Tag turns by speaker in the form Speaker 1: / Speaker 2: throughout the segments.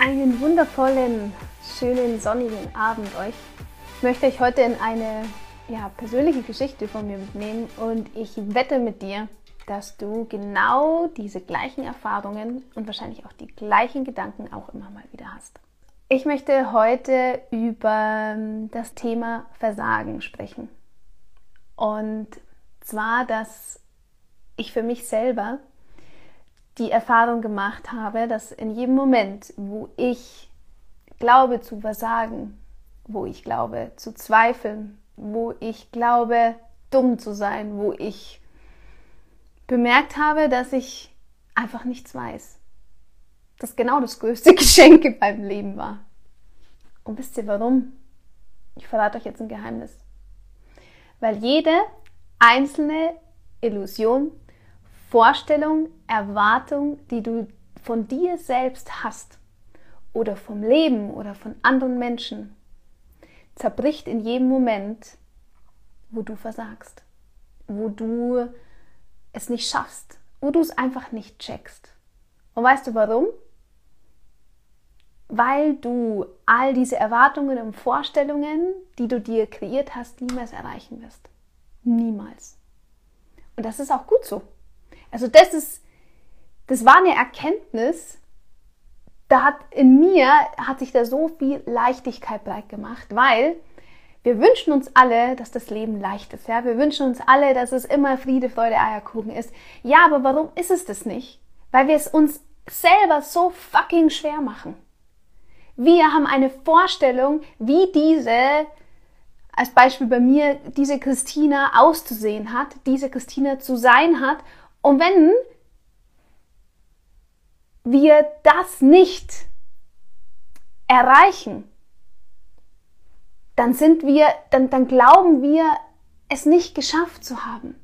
Speaker 1: Einen wundervollen, schönen, sonnigen Abend euch. Ich möchte euch heute in eine ja, persönliche Geschichte von mir mitnehmen und ich wette mit dir, dass du genau diese gleichen Erfahrungen und wahrscheinlich auch die gleichen Gedanken auch immer mal wieder hast. Ich möchte heute über das Thema Versagen sprechen. Und zwar, dass ich für mich selber die Erfahrung gemacht habe, dass in jedem Moment, wo ich glaube zu versagen, wo ich glaube zu zweifeln, wo ich glaube dumm zu sein, wo ich bemerkt habe, dass ich einfach nichts weiß. Das genau das größte Geschenk in meinem Leben war. Und wisst ihr warum? Ich verrate euch jetzt ein Geheimnis. Weil jede einzelne Illusion, Vorstellung, Erwartung, die du von dir selbst hast oder vom Leben oder von anderen Menschen, zerbricht in jedem Moment, wo du versagst, wo du es nicht schaffst, wo du es einfach nicht checkst. Und weißt du warum? Weil du all diese Erwartungen und Vorstellungen, die du dir kreiert hast, niemals erreichen wirst. Niemals. Und das ist auch gut so. Also das ist, das war eine Erkenntnis, da hat in mir hat sich da so viel Leichtigkeit breit gemacht, weil wir wünschen uns alle, dass das Leben leicht ist. Ja, wir wünschen uns alle, dass es immer Friede, Freude, Eierkuchen ist. Ja, aber warum ist es das nicht? Weil wir es uns selber so fucking schwer machen. Wir haben eine Vorstellung, wie diese, als Beispiel bei mir, diese Christina auszusehen hat, diese Christina zu sein hat und wenn wir das nicht erreichen, dann sind wir, dann, dann glauben wir, es nicht geschafft zu haben.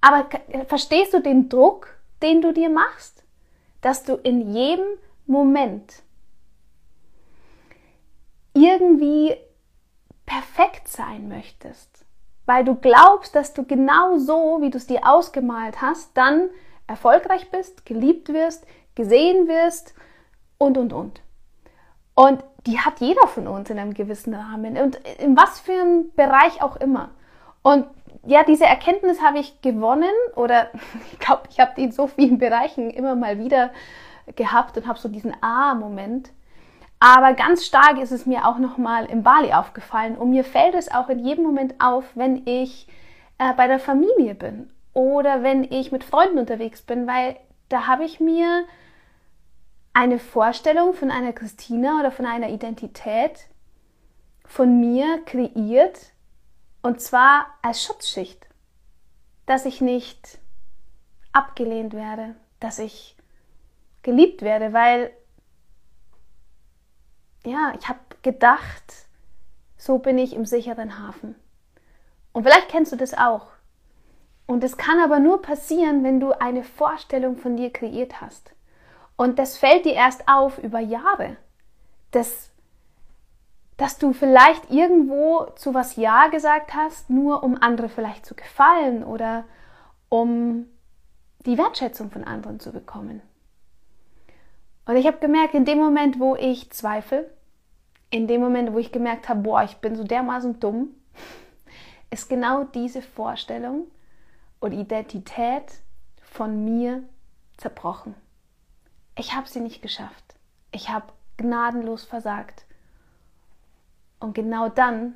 Speaker 1: Aber verstehst du den Druck, den du dir machst? Dass du in jedem Moment irgendwie perfekt sein möchtest weil du glaubst, dass du genau so, wie du es dir ausgemalt hast, dann erfolgreich bist, geliebt wirst, gesehen wirst und, und, und. Und die hat jeder von uns in einem gewissen Rahmen und in was für einem Bereich auch immer. Und ja, diese Erkenntnis habe ich gewonnen oder ich glaube, ich habe die in so vielen Bereichen immer mal wieder gehabt und habe so diesen A-Moment. Aber ganz stark ist es mir auch nochmal im Bali aufgefallen und mir fällt es auch in jedem Moment auf, wenn ich äh, bei der Familie bin oder wenn ich mit Freunden unterwegs bin, weil da habe ich mir eine Vorstellung von einer Christina oder von einer Identität von mir kreiert und zwar als Schutzschicht, dass ich nicht abgelehnt werde, dass ich geliebt werde, weil ja, ich habe gedacht, so bin ich im sicheren Hafen. Und vielleicht kennst du das auch. Und es kann aber nur passieren, wenn du eine Vorstellung von dir kreiert hast. Und das fällt dir erst auf über Jahre. Das, dass du vielleicht irgendwo zu was Ja gesagt hast, nur um andere vielleicht zu gefallen oder um die Wertschätzung von anderen zu bekommen. Und ich habe gemerkt, in dem Moment, wo ich zweifle, in dem Moment, wo ich gemerkt habe, boah, ich bin so dermaßen dumm, ist genau diese Vorstellung und Identität von mir zerbrochen. Ich habe sie nicht geschafft. Ich habe gnadenlos versagt. Und genau dann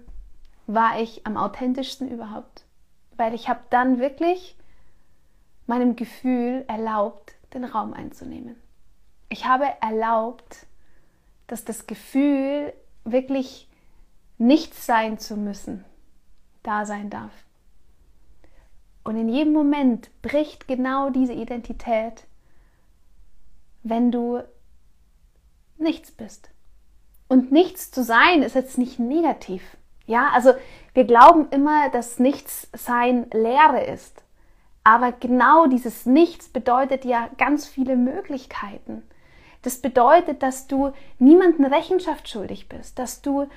Speaker 1: war ich am authentischsten überhaupt, weil ich habe dann wirklich meinem Gefühl erlaubt, den Raum einzunehmen. Ich habe erlaubt, dass das Gefühl wirklich nichts sein zu müssen, da sein darf. Und in jedem Moment bricht genau diese Identität, wenn du nichts bist. Und nichts zu sein ist jetzt nicht negativ. Ja, also wir glauben immer, dass nichts sein Leere ist. Aber genau dieses Nichts bedeutet ja ganz viele Möglichkeiten. Das bedeutet, dass du niemanden Rechenschaft schuldig bist, dass du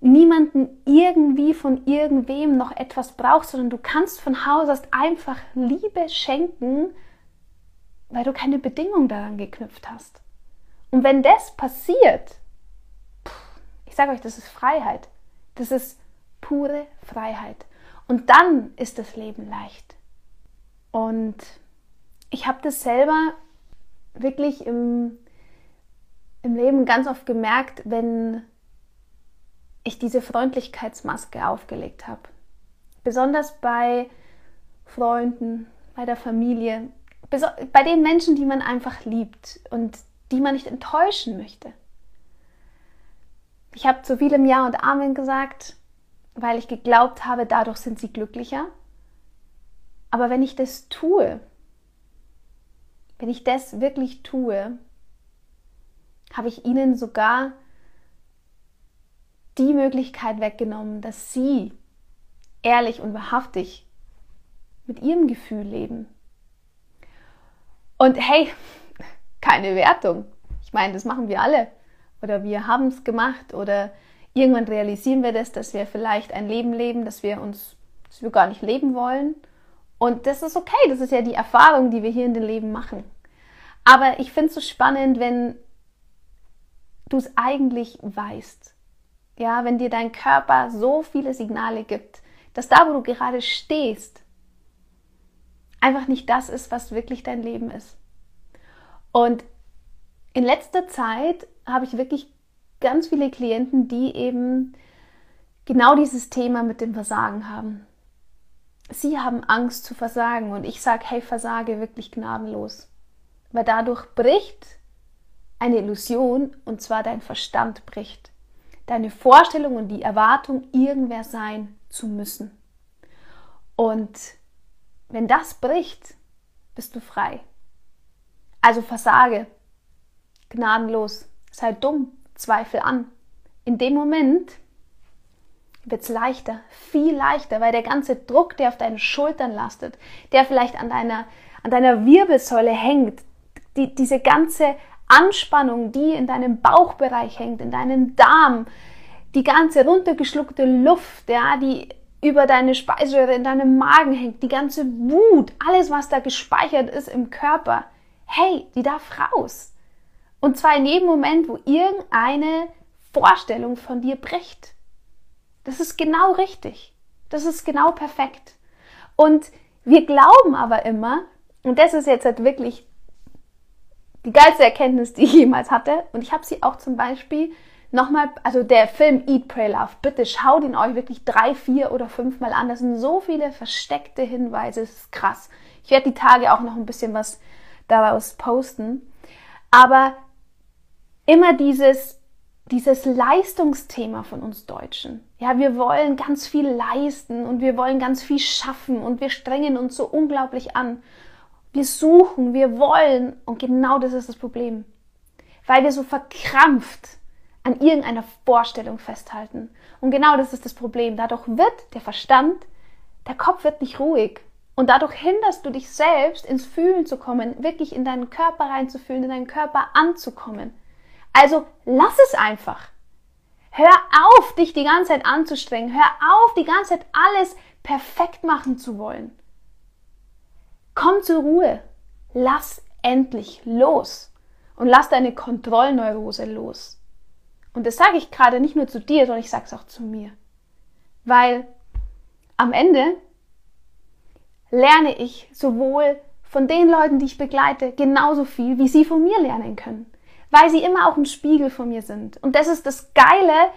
Speaker 1: niemanden irgendwie von irgendwem noch etwas brauchst, sondern du kannst von Haus aus einfach Liebe schenken, weil du keine Bedingung daran geknüpft hast. Und wenn das passiert, ich sage euch, das ist Freiheit. Das ist pure Freiheit. Und dann ist das Leben leicht. Und ich habe das selber wirklich im, im Leben ganz oft gemerkt, wenn ich diese Freundlichkeitsmaske aufgelegt habe. Besonders bei Freunden, bei der Familie, bei den Menschen, die man einfach liebt und die man nicht enttäuschen möchte. Ich habe zu vielem Ja und Amen gesagt, weil ich geglaubt habe, dadurch sind sie glücklicher. Aber wenn ich das tue, wenn ich das wirklich tue, habe ich ihnen sogar die Möglichkeit weggenommen, dass sie ehrlich und wahrhaftig mit ihrem Gefühl leben. Und hey, keine Wertung. Ich meine, das machen wir alle. Oder wir haben es gemacht oder irgendwann realisieren wir das, dass wir vielleicht ein Leben leben, das wir uns, das wir gar nicht leben wollen. Und das ist okay, das ist ja die Erfahrung, die wir hier in dem Leben machen. Aber ich finde es so spannend, wenn du es eigentlich weißt. Ja, wenn dir dein Körper so viele Signale gibt, dass da, wo du gerade stehst, einfach nicht das ist, was wirklich dein Leben ist. Und in letzter Zeit habe ich wirklich ganz viele Klienten, die eben genau dieses Thema mit dem Versagen haben. Sie haben Angst zu versagen und ich sage, hey, versage wirklich gnadenlos. Weil dadurch bricht eine Illusion und zwar dein Verstand bricht. Deine Vorstellung und die Erwartung, irgendwer sein zu müssen. Und wenn das bricht, bist du frei. Also versage. Gnadenlos. Sei dumm. Zweifel an. In dem Moment wird es leichter, viel leichter, weil der ganze Druck, der auf deinen Schultern lastet, der vielleicht an deiner, an deiner Wirbelsäule hängt, die, diese ganze Anspannung, die in deinem Bauchbereich hängt, in deinem Darm, die ganze runtergeschluckte Luft, ja, die über deine Speiseröhre in deinem Magen hängt, die ganze Wut, alles, was da gespeichert ist im Körper, hey, die darf raus. Und zwar in jedem Moment, wo irgendeine Vorstellung von dir bricht. Das ist genau richtig. Das ist genau perfekt. Und wir glauben aber immer, und das ist jetzt halt wirklich die geilste Erkenntnis, die ich jemals hatte, und ich habe sie auch zum Beispiel nochmal, also der Film Eat, Pray, Love, bitte schaut ihn euch wirklich drei, vier oder fünfmal an. Das sind so viele versteckte Hinweise, das ist krass. Ich werde die Tage auch noch ein bisschen was daraus posten. Aber immer dieses, dieses Leistungsthema von uns Deutschen. Ja, wir wollen ganz viel leisten und wir wollen ganz viel schaffen und wir strengen uns so unglaublich an. Wir suchen, wir wollen und genau das ist das Problem. Weil wir so verkrampft an irgendeiner Vorstellung festhalten. Und genau das ist das Problem. Dadurch wird der Verstand, der Kopf wird nicht ruhig. Und dadurch hinderst du dich selbst, ins Fühlen zu kommen, wirklich in deinen Körper reinzufühlen, in deinen Körper anzukommen. Also lass es einfach. Hör auf, dich die ganze Zeit anzustrengen. Hör auf, die ganze Zeit alles perfekt machen zu wollen. Komm zur Ruhe. Lass endlich los. Und lass deine Kontrollneurose los. Und das sage ich gerade nicht nur zu dir, sondern ich sage es auch zu mir. Weil am Ende lerne ich sowohl von den Leuten, die ich begleite, genauso viel, wie sie von mir lernen können weil sie immer auch ein Spiegel von mir sind. Und das ist das Geile,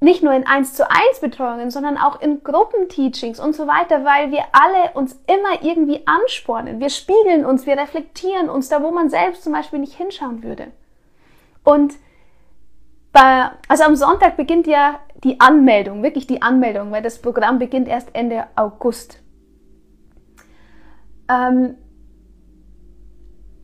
Speaker 1: nicht nur in 1 zu 1 Betreuungen, sondern auch in Gruppenteachings und so weiter, weil wir alle uns immer irgendwie anspornen. Wir spiegeln uns, wir reflektieren uns da, wo man selbst zum Beispiel nicht hinschauen würde. Und bei, also am Sonntag beginnt ja die Anmeldung, wirklich die Anmeldung, weil das Programm beginnt erst Ende August. Ähm,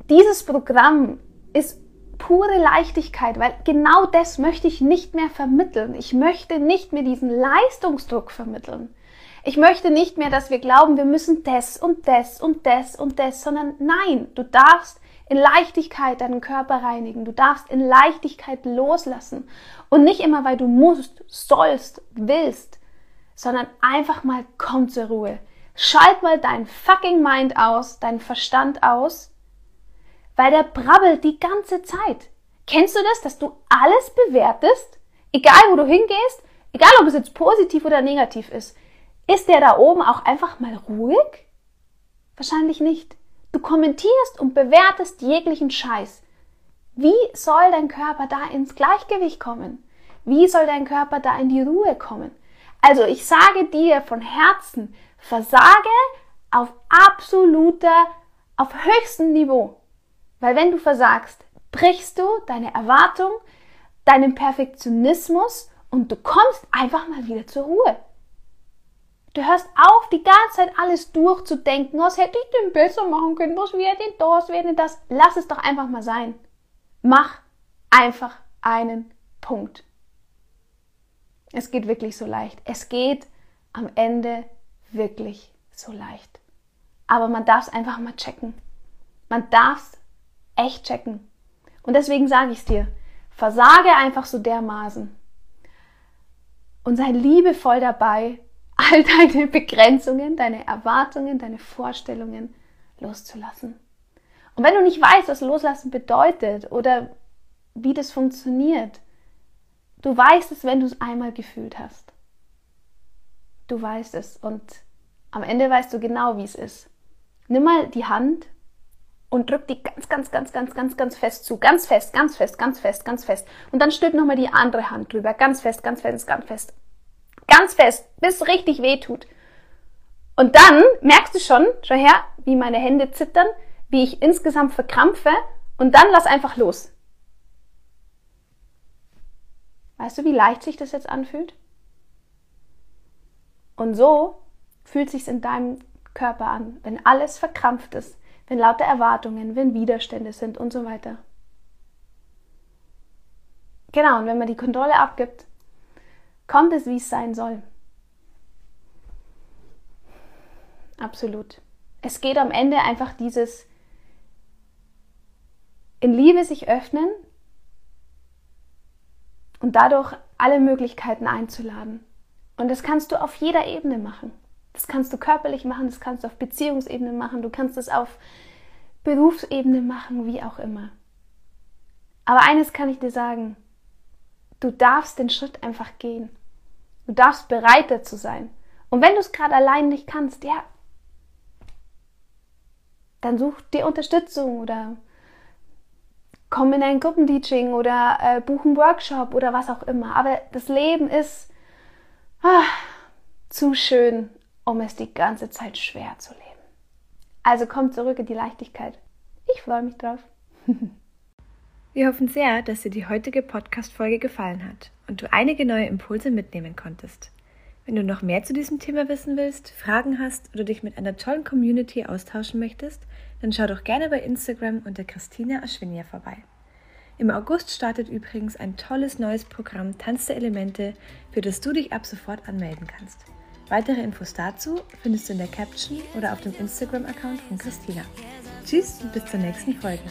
Speaker 1: dieses Programm ist pure Leichtigkeit, weil genau das möchte ich nicht mehr vermitteln. Ich möchte nicht mehr diesen Leistungsdruck vermitteln. Ich möchte nicht mehr, dass wir glauben, wir müssen das und das und das und das, sondern nein, du darfst in Leichtigkeit deinen Körper reinigen. Du darfst in Leichtigkeit loslassen. Und nicht immer, weil du musst, sollst, willst, sondern einfach mal komm zur Ruhe. Schalt mal dein fucking Mind aus, deinen Verstand aus weil der brabbelt die ganze Zeit. Kennst du das, dass du alles bewertest, egal wo du hingehst, egal ob es jetzt positiv oder negativ ist? Ist der da oben auch einfach mal ruhig? Wahrscheinlich nicht. Du kommentierst und bewertest jeglichen Scheiß. Wie soll dein Körper da ins Gleichgewicht kommen? Wie soll dein Körper da in die Ruhe kommen? Also ich sage dir von Herzen, versage auf absoluter, auf höchstem Niveau. Weil wenn du versagst, brichst du deine Erwartung, deinen Perfektionismus und du kommst einfach mal wieder zur Ruhe. Du hörst auf, die ganze Zeit alles durchzudenken, was hätte ich denn besser machen können, was wäre denn das, wäre denn das. Lass es doch einfach mal sein. Mach einfach einen Punkt. Es geht wirklich so leicht. Es geht am Ende wirklich so leicht. Aber man darf es einfach mal checken. Man darf es echt checken. Und deswegen sage ich es dir, versage einfach so dermaßen und sei liebevoll dabei, all deine Begrenzungen, deine Erwartungen, deine Vorstellungen loszulassen. Und wenn du nicht weißt, was loslassen bedeutet oder wie das funktioniert, du weißt es, wenn du es einmal gefühlt hast. Du weißt es und am Ende weißt du genau, wie es ist. Nimm mal die Hand und drück die ganz, ganz, ganz, ganz, ganz, ganz fest zu. Ganz fest, ganz fest, ganz fest, ganz fest. Und dann stülp nochmal die andere Hand drüber. Ganz fest, ganz fest, ganz fest. Ganz fest, bis es richtig weh tut. Und dann merkst du schon, schau her, wie meine Hände zittern, wie ich insgesamt verkrampfe. Und dann lass einfach los. Weißt du, wie leicht sich das jetzt anfühlt? Und so fühlt sich's in deinem Körper an, wenn alles verkrampft ist, wenn lauter Erwartungen, wenn Widerstände sind und so weiter. Genau, und wenn man die Kontrolle abgibt, kommt es, wie es sein soll. Absolut. Es geht am Ende einfach dieses in Liebe sich öffnen und dadurch alle Möglichkeiten einzuladen. Und das kannst du auf jeder Ebene machen. Das kannst du körperlich machen, das kannst du auf Beziehungsebene machen, du kannst es auf Berufsebene machen, wie auch immer. Aber eines kann ich dir sagen, du darfst den Schritt einfach gehen. Du darfst bereit dazu sein. Und wenn du es gerade allein nicht kannst, ja, dann such dir Unterstützung oder komm in ein Gruppenteaching oder äh, buch einen Workshop oder was auch immer. Aber das Leben ist ah, zu schön, um es die ganze Zeit schwer zu leben. Also komm zurück in die Leichtigkeit. Ich freue mich drauf.
Speaker 2: Wir hoffen sehr, dass dir die heutige Podcast-Folge gefallen hat und du einige neue Impulse mitnehmen konntest. Wenn du noch mehr zu diesem Thema wissen willst, Fragen hast oder dich mit einer tollen Community austauschen möchtest, dann schau doch gerne bei Instagram unter Christina Aschwinja vorbei. Im August startet übrigens ein tolles neues Programm Tanz der Elemente, für das du dich ab sofort anmelden kannst. Weitere Infos dazu findest du in der Caption oder auf dem Instagram-Account von Christina. Tschüss und bis zur nächsten Folge.